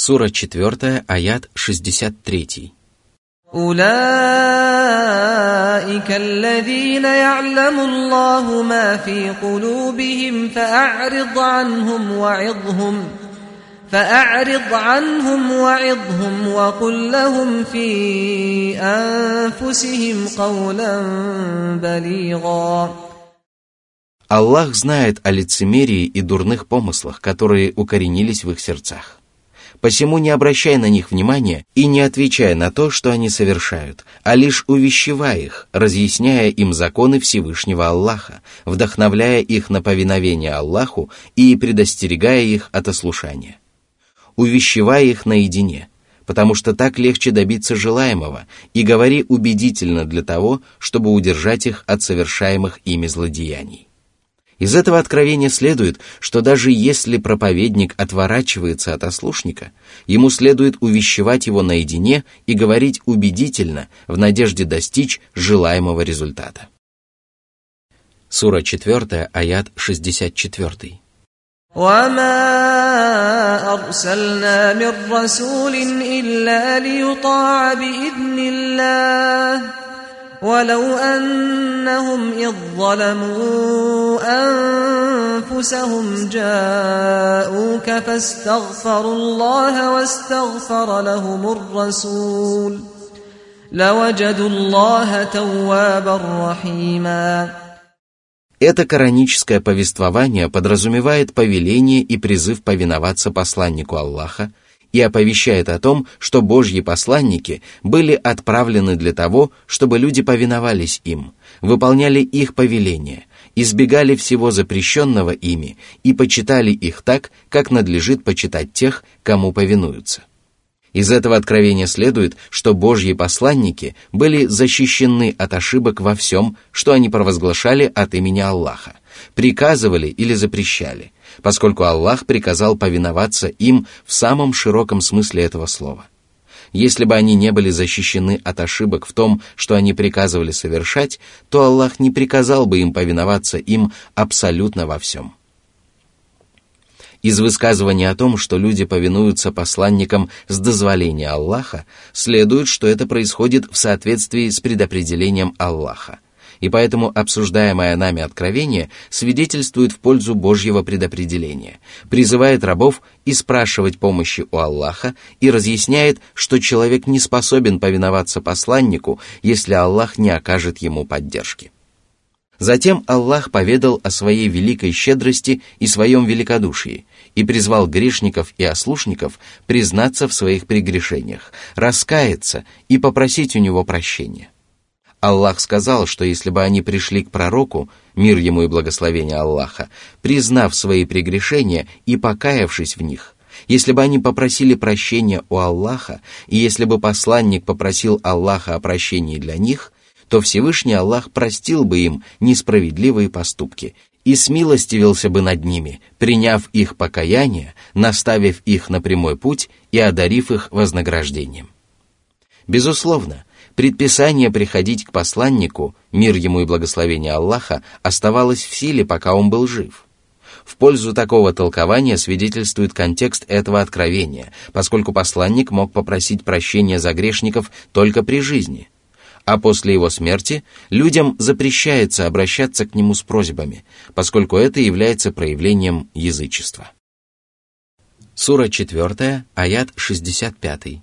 Сура 4, аят 63. أولئك الذين يعلم الله ما في قلوبهم فأعرض عنهم وعظهم فأعرض عنهم وعظهم وقل لهم في أنفسهم قولا بليغا Аллах знает о лицемерии и дурных помыслах, которые укоренились в их сердцах. Посему не обращай на них внимания и не отвечай на то, что они совершают, а лишь увещевай их, разъясняя им законы Всевышнего Аллаха, вдохновляя их на повиновение Аллаху и предостерегая их от ослушания. Увещевай их наедине, потому что так легче добиться желаемого, и говори убедительно для того, чтобы удержать их от совершаемых ими злодеяний. Из этого откровения следует, что даже если проповедник отворачивается от ослушника, ему следует увещевать его наедине и говорить убедительно в надежде достичь желаемого результата. Сура 4, аят 64. وما أرسلنا من رسول إلا ليطاع بإذن الله ولو أنهم إذ ظلموا أنفسهم جاءوك فاستغفروا الله واستغفر لهم الرسول لوجدوا الله توابا رحيما Это кораническое повествование подразумевает повеление и призыв повиноваться посланнику Аллаха и оповещает о том, что Божьи посланники были отправлены для того, чтобы люди повиновались им, выполняли их повеления, избегали всего запрещенного ими и почитали их так, как надлежит почитать тех, кому повинуются. Из этого откровения следует, что Божьи посланники были защищены от ошибок во всем, что они провозглашали от имени Аллаха, приказывали или запрещали – поскольку Аллах приказал повиноваться им в самом широком смысле этого слова. Если бы они не были защищены от ошибок в том, что они приказывали совершать, то Аллах не приказал бы им повиноваться им абсолютно во всем. Из высказывания о том, что люди повинуются посланникам с дозволения Аллаха, следует, что это происходит в соответствии с предопределением Аллаха – и поэтому обсуждаемое нами откровение свидетельствует в пользу Божьего предопределения, призывает рабов и спрашивать помощи у Аллаха и разъясняет, что человек не способен повиноваться посланнику, если Аллах не окажет ему поддержки. Затем Аллах поведал о своей великой щедрости и своем великодушии и призвал грешников и ослушников признаться в своих прегрешениях, раскаяться и попросить у него прощения. Аллах сказал, что если бы они пришли к пророку, мир ему и благословение Аллаха, признав свои прегрешения и покаявшись в них, если бы они попросили прощения у Аллаха, и если бы посланник попросил Аллаха о прощении для них, то Всевышний Аллах простил бы им несправедливые поступки и смилостивился бы над ними, приняв их покаяние, наставив их на прямой путь и одарив их вознаграждением. Безусловно, Предписание приходить к посланнику, мир ему и благословение Аллаха, оставалось в силе, пока он был жив. В пользу такого толкования свидетельствует контекст этого откровения, поскольку посланник мог попросить прощения за грешников только при жизни, а после его смерти людям запрещается обращаться к нему с просьбами, поскольку это является проявлением язычества. Сура 4, аят 65.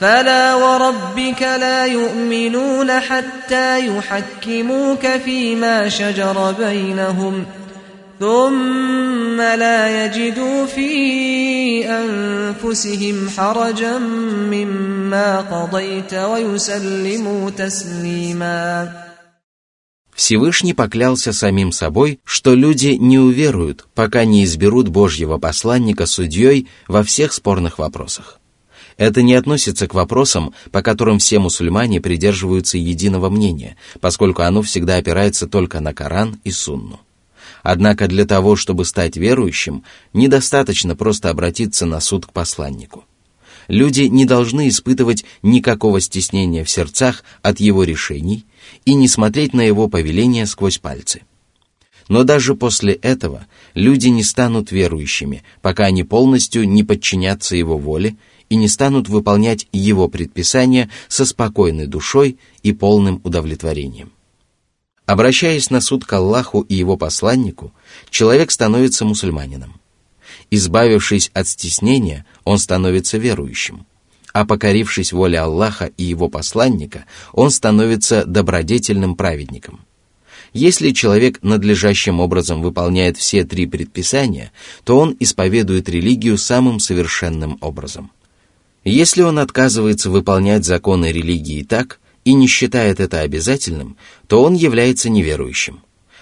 فلا وربك لا يؤمنون حتى يحكموك فيما شجر بينهم ثم لا يجدوا في انفسهم حرجا مما قضيت ويسلموا تسليما Всевышний поклялся самим собой, что люди не уверуют, пока не изберут Божьего посланника судьей во всех спорных вопросах. Это не относится к вопросам, по которым все мусульмане придерживаются единого мнения, поскольку оно всегда опирается только на Коран и Сунну. Однако для того, чтобы стать верующим, недостаточно просто обратиться на суд к посланнику. Люди не должны испытывать никакого стеснения в сердцах от его решений и не смотреть на его повеления сквозь пальцы – но даже после этого люди не станут верующими, пока они полностью не подчинятся его воле и не станут выполнять Его предписания со спокойной душой и полным удовлетворением. Обращаясь на суд к Аллаху и Его посланнику, человек становится мусульманином. Избавившись от стеснения, он становится верующим. А покорившись воле Аллаха и Его посланника, он становится добродетельным праведником – если человек надлежащим образом выполняет все три предписания, то он исповедует религию самым совершенным образом. Если он отказывается выполнять законы религии так и не считает это обязательным, то он является неверующим.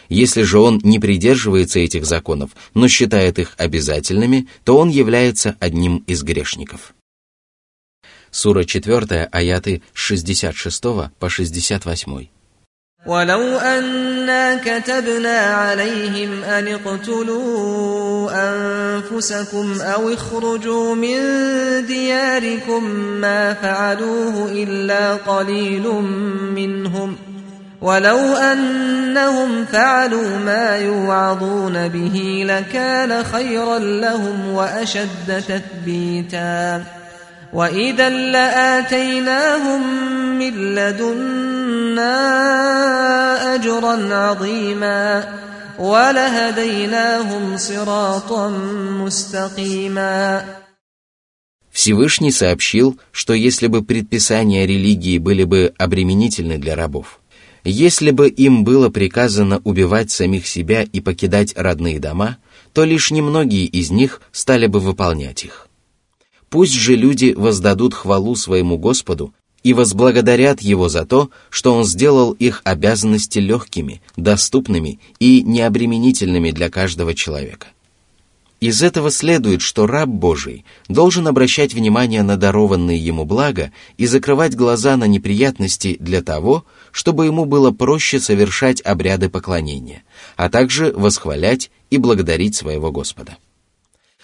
Если же он не придерживается этих законов, но считает их обязательными, то он является одним из грешников. Сура 4, аяты с 66 по 68. ولو أنا كتبنا عليهم أن اقتلوا أنفسكم أو اخرجوا من دياركم ما فعلوه إلا قليل منهم ولو أنهم فعلوا ما يوعظون به لكان خيرا لهم وأشد تثبيتا وإذا لآتيناهم من لدنا أجرا عظيما ولهديناهم صراطا مستقيما Всевышний сообщил, что если бы предписания религии были бы обременительны для рабов, если бы им было приказано убивать самих себя и покидать родные дома, то лишь немногие из них стали бы выполнять их. Пусть же люди воздадут хвалу своему Господу и возблагодарят Его за то, что Он сделал их обязанности легкими, доступными и необременительными для каждого человека. Из этого следует, что раб Божий должен обращать внимание на дарованные ему блага и закрывать глаза на неприятности для того, чтобы ему было проще совершать обряды поклонения, а также восхвалять и благодарить своего Господа.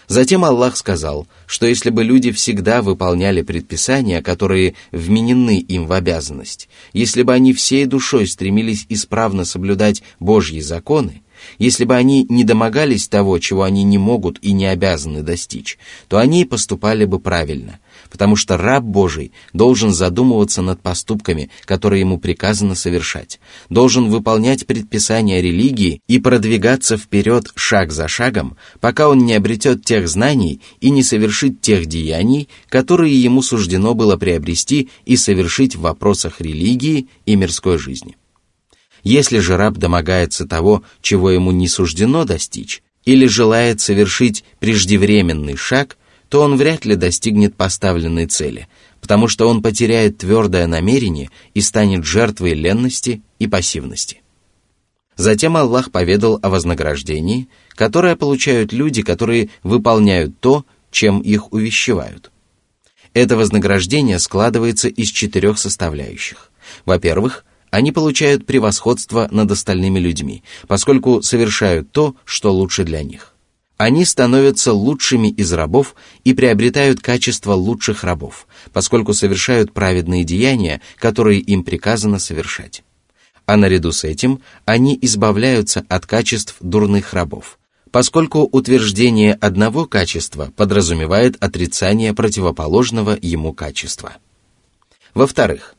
Затем Аллах сказал, что если бы люди всегда выполняли предписания, которые вменены им в обязанность, если бы они всей душой стремились исправно соблюдать Божьи законы, если бы они не домогались того, чего они не могут и не обязаны достичь, то они поступали бы правильно, потому что раб Божий должен задумываться над поступками, которые ему приказано совершать, должен выполнять предписания религии и продвигаться вперед шаг за шагом, пока он не обретет тех знаний и не совершит тех деяний, которые ему суждено было приобрести и совершить в вопросах религии и мирской жизни. Если же раб домогается того, чего ему не суждено достичь, или желает совершить преждевременный шаг, то он вряд ли достигнет поставленной цели, потому что он потеряет твердое намерение и станет жертвой ленности и пассивности. Затем Аллах поведал о вознаграждении, которое получают люди, которые выполняют то, чем их увещевают. Это вознаграждение складывается из четырех составляющих. Во-первых, они получают превосходство над остальными людьми, поскольку совершают то, что лучше для них. Они становятся лучшими из рабов и приобретают качество лучших рабов, поскольку совершают праведные деяния, которые им приказано совершать. А наряду с этим они избавляются от качеств дурных рабов, поскольку утверждение одного качества подразумевает отрицание противоположного ему качества. Во-вторых,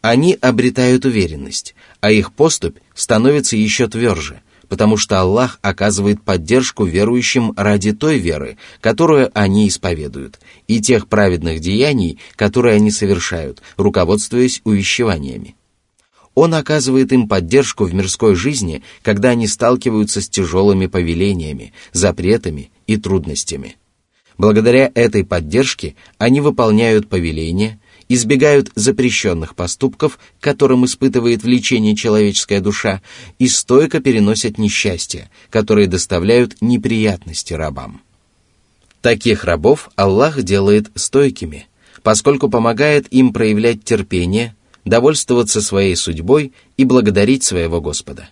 они обретают уверенность, а их поступь становится еще тверже – потому что Аллах оказывает поддержку верующим ради той веры, которую они исповедуют, и тех праведных деяний, которые они совершают, руководствуясь увещеваниями. Он оказывает им поддержку в мирской жизни, когда они сталкиваются с тяжелыми повелениями, запретами и трудностями. Благодаря этой поддержке они выполняют повеления, избегают запрещенных поступков, которым испытывает влечение человеческая душа, и стойко переносят несчастья, которые доставляют неприятности рабам. Таких рабов Аллах делает стойкими, поскольку помогает им проявлять терпение, довольствоваться своей судьбой и благодарить своего Господа.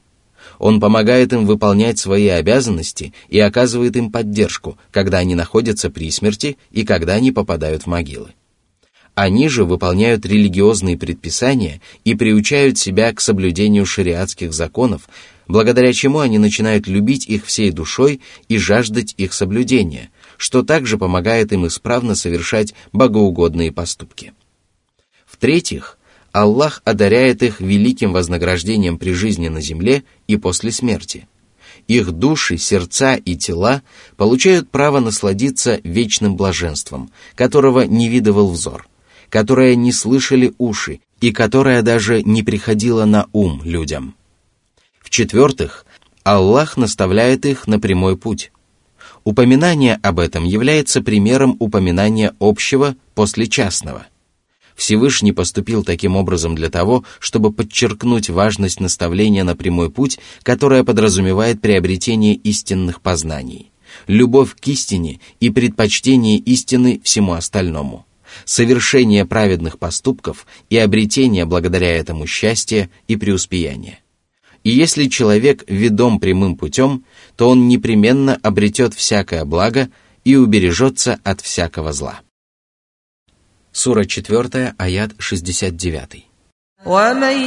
Он помогает им выполнять свои обязанности и оказывает им поддержку, когда они находятся при смерти и когда они попадают в могилы. Они же выполняют религиозные предписания и приучают себя к соблюдению шариатских законов, благодаря чему они начинают любить их всей душой и жаждать их соблюдения, что также помогает им исправно совершать богоугодные поступки. В-третьих, Аллах одаряет их великим вознаграждением при жизни на земле и после смерти. Их души, сердца и тела получают право насладиться вечным блаженством, которого не видывал взор, которое не слышали уши и которое даже не приходило на ум людям. В-четвертых, Аллах наставляет их на прямой путь. Упоминание об этом является примером упоминания общего после частного – Всевышний поступил таким образом для того, чтобы подчеркнуть важность наставления на прямой путь, которое подразумевает приобретение истинных познаний, любовь к истине и предпочтение истины всему остальному, совершение праведных поступков и обретение благодаря этому счастья и преуспеяния. И если человек ведом прямым путем, то он непременно обретет всякое благо и убережется от всякого зла. Сура 4, аят 69. ومن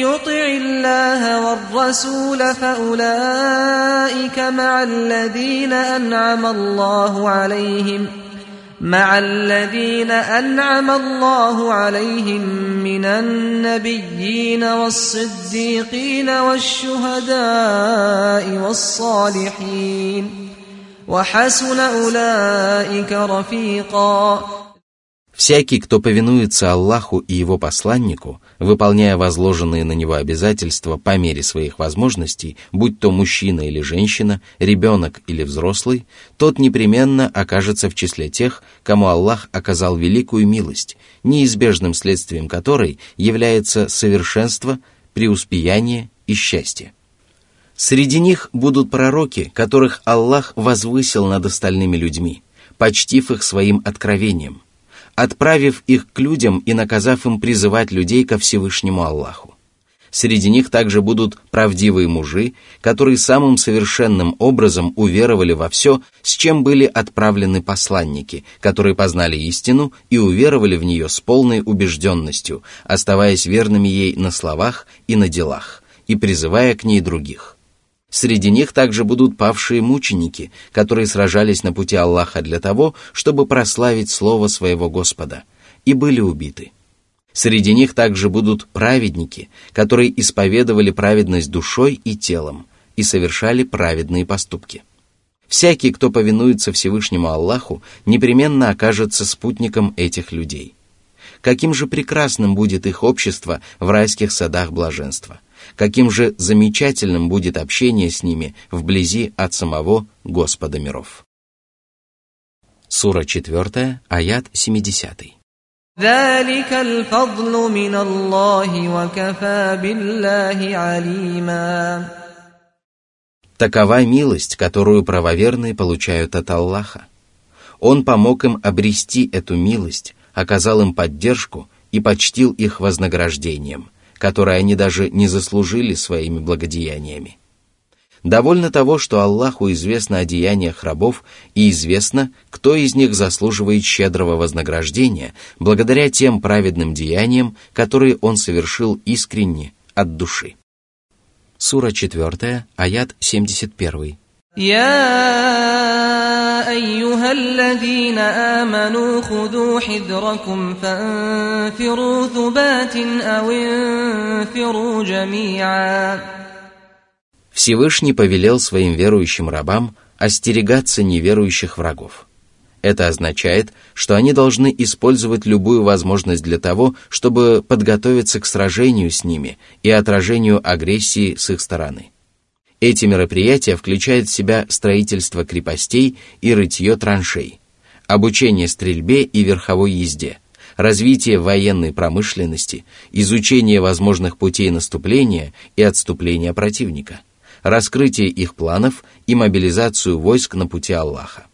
يطع الله والرسول فأولئك مع الذين أنعم الله عليهم مع الذين أنعم الله عليهم من النبيين والصديقين والشهداء والصالحين وحسن أولئك رفيقاً Всякий, кто повинуется Аллаху и его посланнику, выполняя возложенные на него обязательства по мере своих возможностей, будь то мужчина или женщина, ребенок или взрослый, тот непременно окажется в числе тех, кому Аллах оказал великую милость, неизбежным следствием которой является совершенство, преуспеяние и счастье. Среди них будут пророки, которых Аллах возвысил над остальными людьми, почтив их своим откровением – отправив их к людям и наказав им призывать людей ко Всевышнему Аллаху. Среди них также будут правдивые мужи, которые самым совершенным образом уверовали во все, с чем были отправлены посланники, которые познали истину и уверовали в нее с полной убежденностью, оставаясь верными ей на словах и на делах, и призывая к ней других. Среди них также будут павшие мученики, которые сражались на пути Аллаха для того, чтобы прославить слово своего Господа, и были убиты. Среди них также будут праведники, которые исповедовали праведность душой и телом и совершали праведные поступки. Всякий, кто повинуется Всевышнему Аллаху, непременно окажется спутником этих людей. Каким же прекрасным будет их общество в райских садах блаженства – каким же замечательным будет общение с ними вблизи от самого Господа миров. Сура 4, аят 70. Такова милость, которую правоверные получают от Аллаха. Он помог им обрести эту милость, оказал им поддержку и почтил их вознаграждением, которое они даже не заслужили своими благодеяниями. Довольно того, что Аллаху известно о деяниях рабов и известно, кто из них заслуживает щедрого вознаграждения благодаря тем праведным деяниям, которые он совершил искренне, от души. Сура 4, аят 71. يا أيها الذين آمنوا خذوا حذركم فانفروا ثبات أو انفروا جميعا Всевышний повелел своим верующим рабам остерегаться неверующих врагов. Это означает, что они должны использовать любую возможность для того, чтобы подготовиться к сражению с ними и отражению агрессии с их стороны. Эти мероприятия включают в себя строительство крепостей и рытье траншей, обучение стрельбе и верховой езде, развитие военной промышленности, изучение возможных путей наступления и отступления противника, раскрытие их планов и мобилизацию войск на пути Аллаха.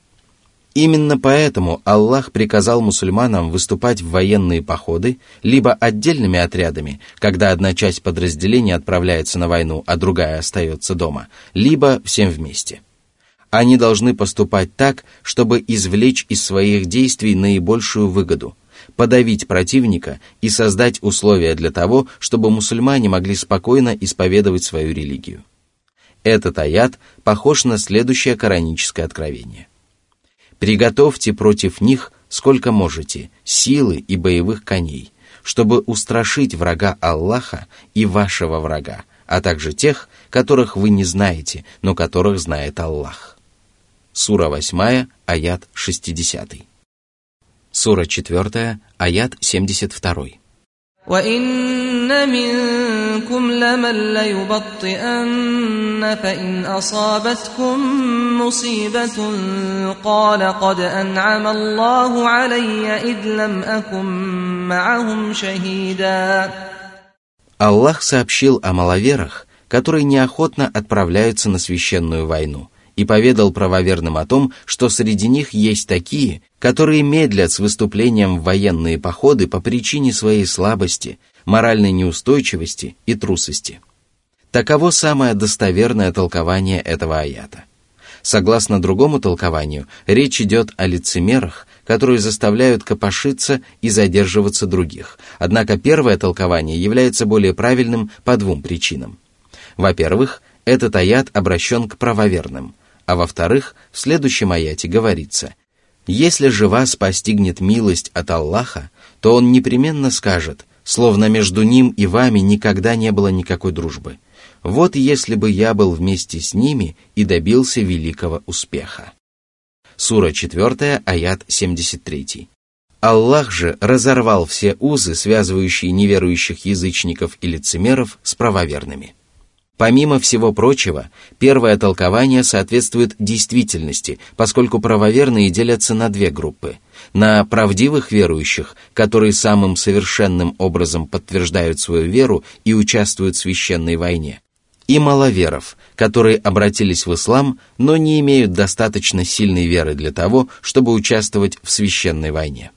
Именно поэтому Аллах приказал мусульманам выступать в военные походы либо отдельными отрядами, когда одна часть подразделения отправляется на войну, а другая остается дома, либо всем вместе. Они должны поступать так, чтобы извлечь из своих действий наибольшую выгоду, подавить противника и создать условия для того, чтобы мусульмане могли спокойно исповедовать свою религию. Этот аят похож на следующее кораническое откровение – Приготовьте против них сколько можете силы и боевых коней, чтобы устрашить врага Аллаха и вашего врага, а также тех, которых вы не знаете, но которых знает Аллах. Сура 8, аят 60. Сура 4, аят 72. وإن منكم لمن ليبطئن فإن أصابتكم مصيبة قال قد أنعم الله علي إذ لم أكن معهم شهيدا Аллах сообщил о маловерах, которые неохотно отправляются на священную войну, и поведал правоверным о том, что среди них есть такие, которые медлят с выступлением в военные походы по причине своей слабости, моральной неустойчивости и трусости. Таково самое достоверное толкование этого аята. Согласно другому толкованию, речь идет о лицемерах, которые заставляют копошиться и задерживаться других. Однако первое толкование является более правильным по двум причинам. Во-первых, этот аят обращен к правоверным, а во-вторых, в следующем аяте говорится «Если же вас постигнет милость от Аллаха, то Он непременно скажет, словно между Ним и вами никогда не было никакой дружбы. Вот если бы я был вместе с ними и добился великого успеха». Сура 4, аят 73. Аллах же разорвал все узы, связывающие неверующих язычников и лицемеров с правоверными. Помимо всего прочего, первое толкование соответствует действительности, поскольку правоверные делятся на две группы. На правдивых верующих, которые самым совершенным образом подтверждают свою веру и участвуют в священной войне, и маловеров, которые обратились в ислам, но не имеют достаточно сильной веры для того, чтобы участвовать в священной войне.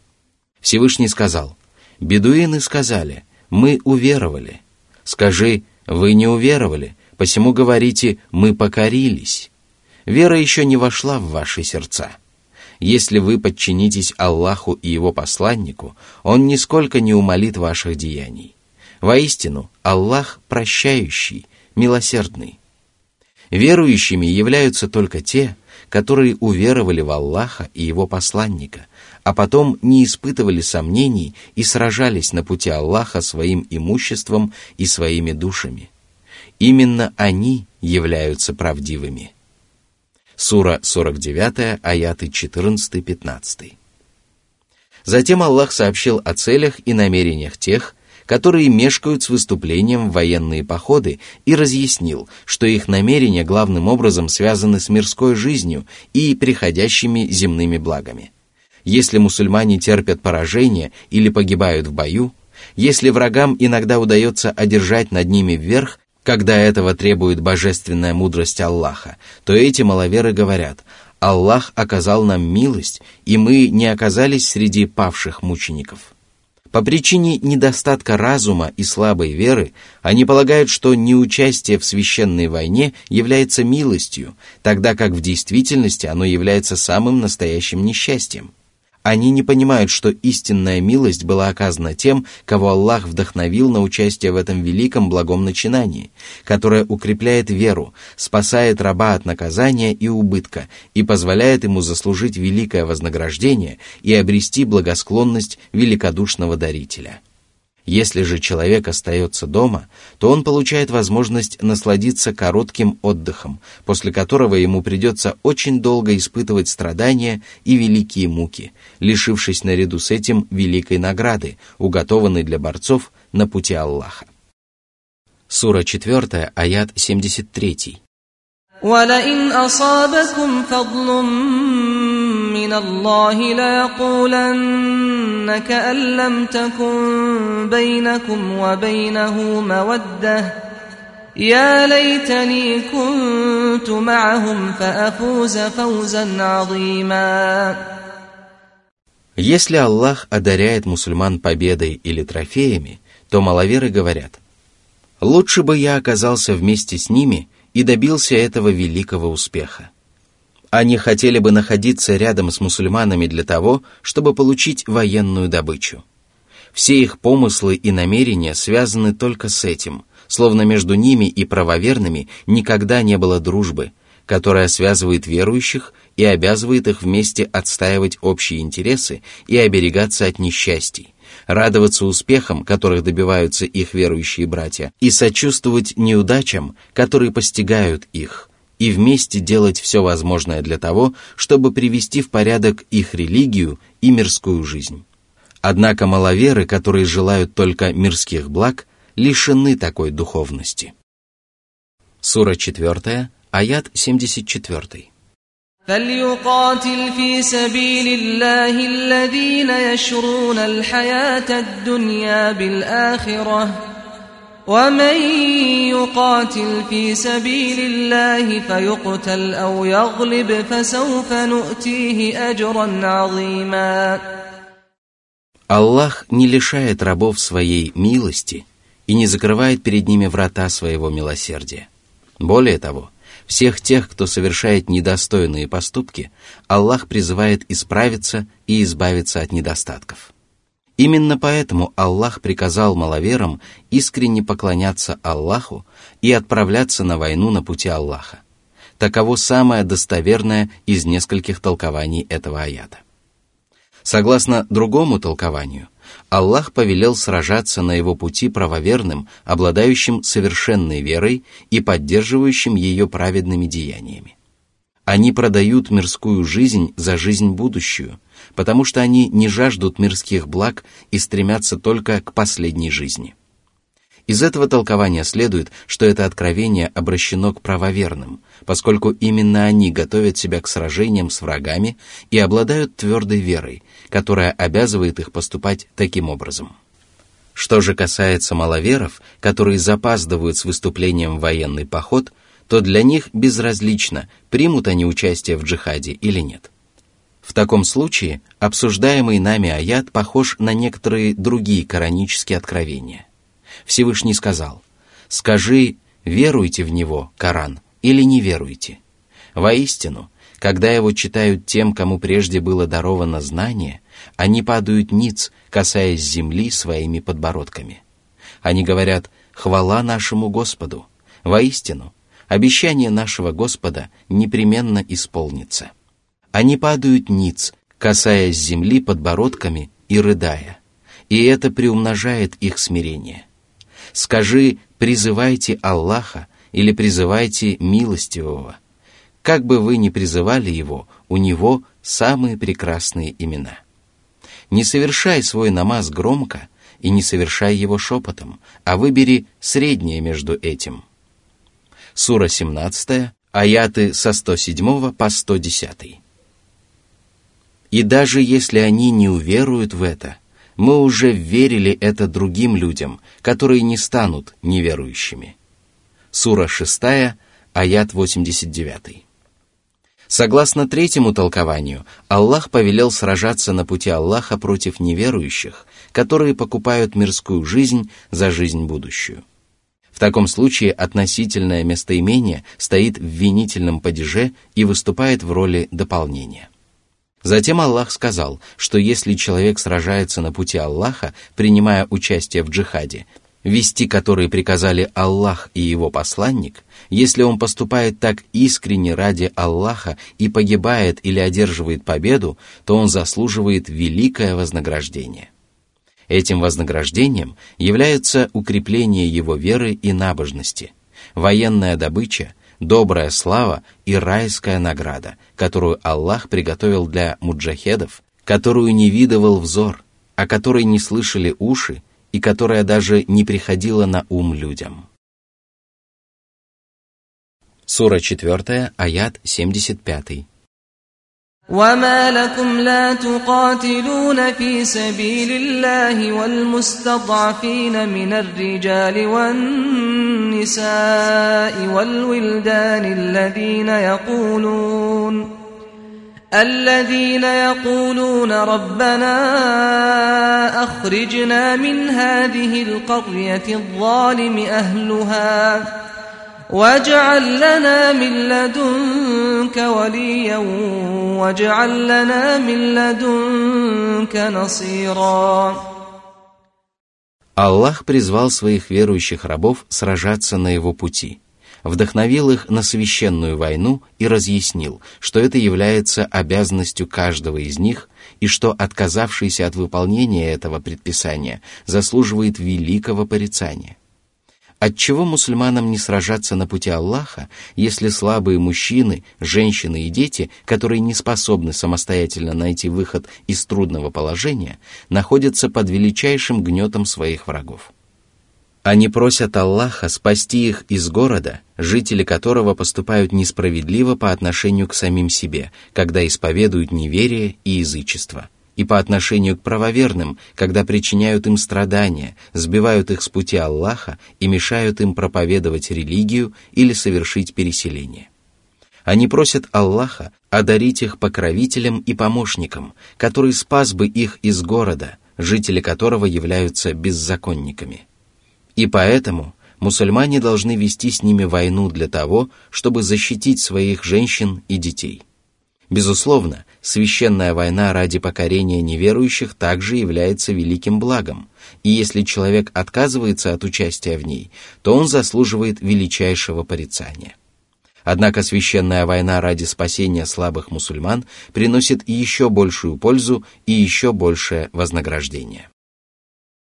Всевышний сказал, «Бедуины сказали, мы уверовали. Скажи, вы не уверовали, посему говорите, мы покорились. Вера еще не вошла в ваши сердца. Если вы подчинитесь Аллаху и Его посланнику, Он нисколько не умолит ваших деяний. Воистину, Аллах прощающий, милосердный. Верующими являются только те, которые уверовали в Аллаха и Его посланника, а потом не испытывали сомнений и сражались на пути Аллаха своим имуществом и своими душами. Именно они являются правдивыми. Сура 49, аяты 14-15. Затем Аллах сообщил о целях и намерениях тех, которые мешкают с выступлением в военные походы, и разъяснил, что их намерения главным образом связаны с мирской жизнью и приходящими земными благами. Если мусульмане терпят поражение или погибают в бою, если врагам иногда удается одержать над ними вверх, когда этого требует божественная мудрость Аллаха, то эти маловеры говорят, Аллах оказал нам милость, и мы не оказались среди павших мучеников. По причине недостатка разума и слабой веры они полагают, что неучастие в священной войне является милостью, тогда как в действительности оно является самым настоящим несчастьем – они не понимают, что истинная милость была оказана тем, кого Аллах вдохновил на участие в этом великом благом начинании, которое укрепляет веру, спасает раба от наказания и убытка и позволяет ему заслужить великое вознаграждение и обрести благосклонность великодушного дарителя. Если же человек остается дома, то он получает возможность насладиться коротким отдыхом, после которого ему придется очень долго испытывать страдания и великие муки, лишившись наряду с этим великой награды, уготованной для борцов на пути Аллаха. Сура 4, аят 73. ولئن أصابكم فضل من الله ليقولن كأن لم تكن بينكم وبينه مودة يا ليتني كنت معهم فأفوز فوزا عظيما Если Аллах одаряет мусульман победой или трофеями, то маловеры говорят, «Лучше бы я оказался вместе с ними и добился этого великого успеха. Они хотели бы находиться рядом с мусульманами для того, чтобы получить военную добычу. Все их помыслы и намерения связаны только с этим, словно между ними и правоверными никогда не было дружбы, которая связывает верующих и обязывает их вместе отстаивать общие интересы и оберегаться от несчастий, радоваться успехам, которых добиваются их верующие братья, и сочувствовать неудачам, которые постигают их, и вместе делать все возможное для того, чтобы привести в порядок их религию и мирскую жизнь. Однако маловеры, которые желают только мирских благ, лишены такой духовности. Сура 4, аят 74. فليقاتل في سبيل الله الذين يشرون الحياة الدنيا بالآخرة ومن يقاتل في سبيل الله فيقتل أو يغلب فسوف نؤتيه أجرا عظيما Аллах не лишает рабов своей милости и не закрывает перед ними врата своего милосердия. Более того, всех тех, кто совершает недостойные поступки, Аллах призывает исправиться и избавиться от недостатков. Именно поэтому Аллах приказал маловерам искренне поклоняться Аллаху и отправляться на войну на пути Аллаха. Таково самое достоверное из нескольких толкований этого аята. Согласно другому толкованию, Аллах повелел сражаться на его пути правоверным, обладающим совершенной верой и поддерживающим ее праведными деяниями. Они продают мирскую жизнь за жизнь будущую, потому что они не жаждут мирских благ и стремятся только к последней жизни. Из этого толкования следует, что это откровение обращено к правоверным, поскольку именно они готовят себя к сражениям с врагами и обладают твердой верой, которая обязывает их поступать таким образом. Что же касается маловеров, которые запаздывают с выступлением в военный поход, то для них безразлично, примут они участие в джихаде или нет. В таком случае обсуждаемый нами аят похож на некоторые другие коранические откровения. Всевышний сказал, «Скажи, веруйте в него, Коран, или не веруйте. Воистину, когда его читают тем, кому прежде было даровано знание, они падают ниц, касаясь земли своими подбородками. Они говорят «Хвала нашему Господу». Воистину, обещание нашего Господа непременно исполнится. Они падают ниц, касаясь земли подбородками и рыдая, и это приумножает их смирение. Скажи «призывайте Аллаха» или «призывайте милостивого», как бы вы ни призывали его, у него самые прекрасные имена. Не совершай свой намаз громко и не совершай его шепотом, а выбери среднее между этим. Сура 17, аяты со 107 по 110. И даже если они не уверуют в это, мы уже верили это другим людям, которые не станут неверующими. Сура 6, аят 89. Согласно третьему толкованию, Аллах повелел сражаться на пути Аллаха против неверующих, которые покупают мирскую жизнь за жизнь будущую. В таком случае относительное местоимение стоит в винительном падеже и выступает в роли дополнения. Затем Аллах сказал, что если человек сражается на пути Аллаха, принимая участие в джихаде, вести который приказали Аллах и его посланник, если он поступает так искренне ради Аллаха и погибает или одерживает победу, то он заслуживает великое вознаграждение. Этим вознаграждением является укрепление его веры и набожности, военная добыча, добрая слава и райская награда, которую Аллах приготовил для муджахедов, которую не видывал взор, о которой не слышали уши и которая даже не приходила на ум людям. Сура 4, аят 75. وما لكم لا تقاتلون في سبيل الله والمستضعفين من الرجال والنساء والولدان الذين يقولون الذين يقولون ربنا أخرجنا من هذه القرية الظالم أهلها واجعل لنا من لدنك وليا واجعل لنا من لدنك نصيرا Аллах призвал своих верующих рабов сражаться на его пути, вдохновил их на священную войну и разъяснил, что это является обязанностью каждого из них и что отказавшийся от выполнения этого предписания заслуживает великого порицания. Отчего мусульманам не сражаться на пути Аллаха, если слабые мужчины, женщины и дети, которые не способны самостоятельно найти выход из трудного положения, находятся под величайшим гнетом своих врагов? Они просят Аллаха спасти их из города, жители которого поступают несправедливо по отношению к самим себе, когда исповедуют неверие и язычество, и по отношению к правоверным, когда причиняют им страдания, сбивают их с пути Аллаха и мешают им проповедовать религию или совершить переселение. Они просят Аллаха одарить их покровителем и помощником, который спас бы их из города, жители которого являются беззаконниками – и поэтому мусульмане должны вести с ними войну для того, чтобы защитить своих женщин и детей. Безусловно, священная война ради покорения неверующих также является великим благом, и если человек отказывается от участия в ней, то он заслуживает величайшего порицания. Однако священная война ради спасения слабых мусульман приносит еще большую пользу и еще большее вознаграждение.